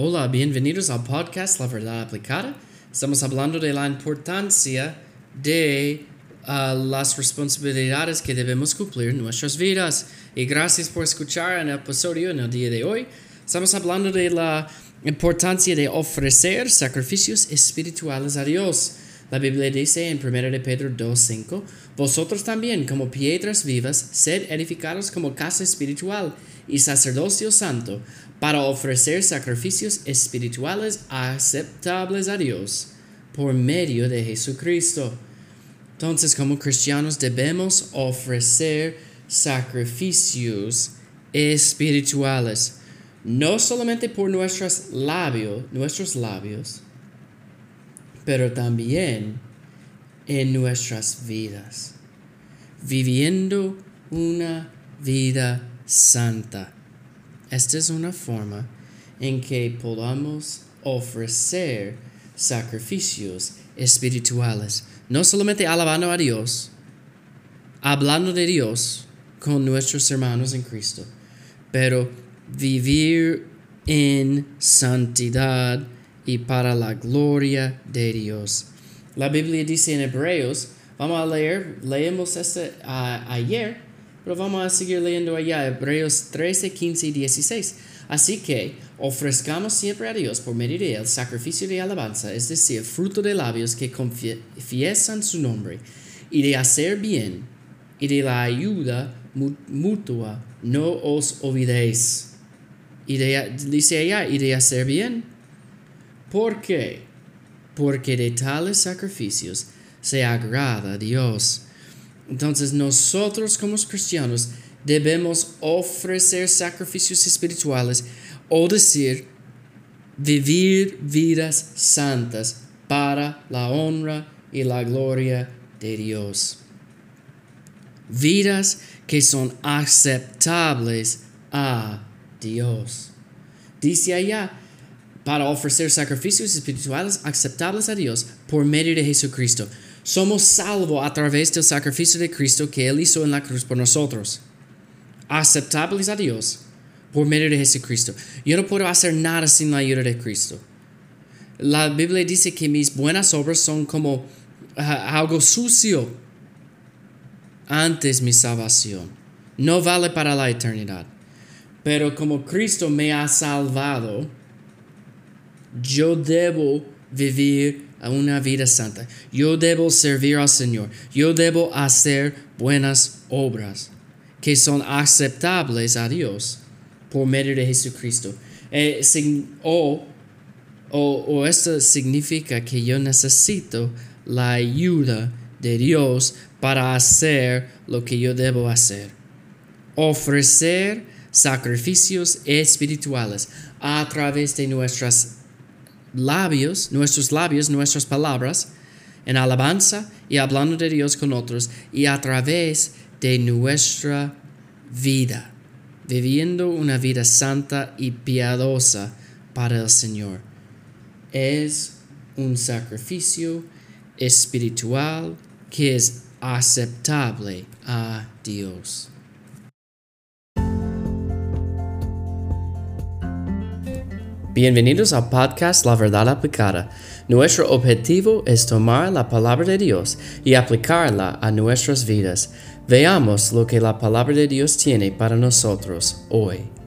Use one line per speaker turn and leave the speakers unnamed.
Hola, bienvenidos al podcast La Verdad Aplicada. Estamos hablando de la importancia de uh, las responsabilidades que debemos cumplir en nuestras vidas. Y gracias por escuchar el episodio en el día de hoy. Estamos hablando de la importancia de ofrecer sacrificios espirituales a Dios. La Biblia dice en 1 de Pedro 2.5, Vosotros también, como piedras vivas, sed edificados como casa espiritual y sacerdocio santo, para ofrecer sacrificios espirituales aceptables a Dios por medio de Jesucristo. Entonces, como cristianos debemos ofrecer sacrificios espirituales, no solamente por nuestros labios, nuestros labios, pero también en nuestras vidas, viviendo una vida santa. Esta es una forma en que podamos ofrecer sacrificios espirituales, no solamente alabando a Dios, hablando de Dios con nuestros hermanos en Cristo, pero vivir en santidad y para la gloria de Dios. La Biblia dice en Hebreos, vamos a leer, leemos este ayer, pero vamos a seguir leyendo allá, Hebreos 13, 15 y 16. Así que ofrezcamos siempre a Dios por medio de él sacrificio de alabanza, es decir, fruto de labios que confiesan su nombre, y de hacer bien, y de la ayuda mutua, no os olvidéis. Y de, dice allá, y de hacer bien. ¿Por qué? Porque de tales sacrificios se agrada a Dios. Entonces nosotros como cristianos debemos ofrecer sacrificios espirituales o decir vivir vidas santas para la honra y la gloria de Dios. Vidas que son aceptables a Dios. Dice allá, para ofrecer sacrificios espirituales aceptables a Dios por medio de Jesucristo. Somos salvos a través del sacrificio de Cristo que Él hizo en la cruz por nosotros. Aceptables a Dios por medio de Jesucristo. Yo no puedo hacer nada sin la ayuda de Cristo. La Biblia dice que mis buenas obras son como uh, algo sucio antes mi salvación. No vale para la eternidad. Pero como Cristo me ha salvado, yo debo vivir una vida santa. Yo debo servir al Señor. Yo debo hacer buenas obras que son aceptables a Dios por medio de Jesucristo. Eh, o, o esto significa que yo necesito la ayuda de Dios para hacer lo que yo debo hacer. Ofrecer sacrificios espirituales a través de nuestras labios, nuestros labios, nuestras palabras, en alabanza y hablando de Dios con otros y a través de nuestra vida, viviendo una vida santa y piadosa para el Señor. Es un sacrificio espiritual que es aceptable a Dios. Bienvenidos al podcast La Verdad Aplicada. Nuestro objetivo es tomar la palabra de Dios y aplicarla a nuestras vidas. Veamos lo que la palabra de Dios tiene para nosotros hoy.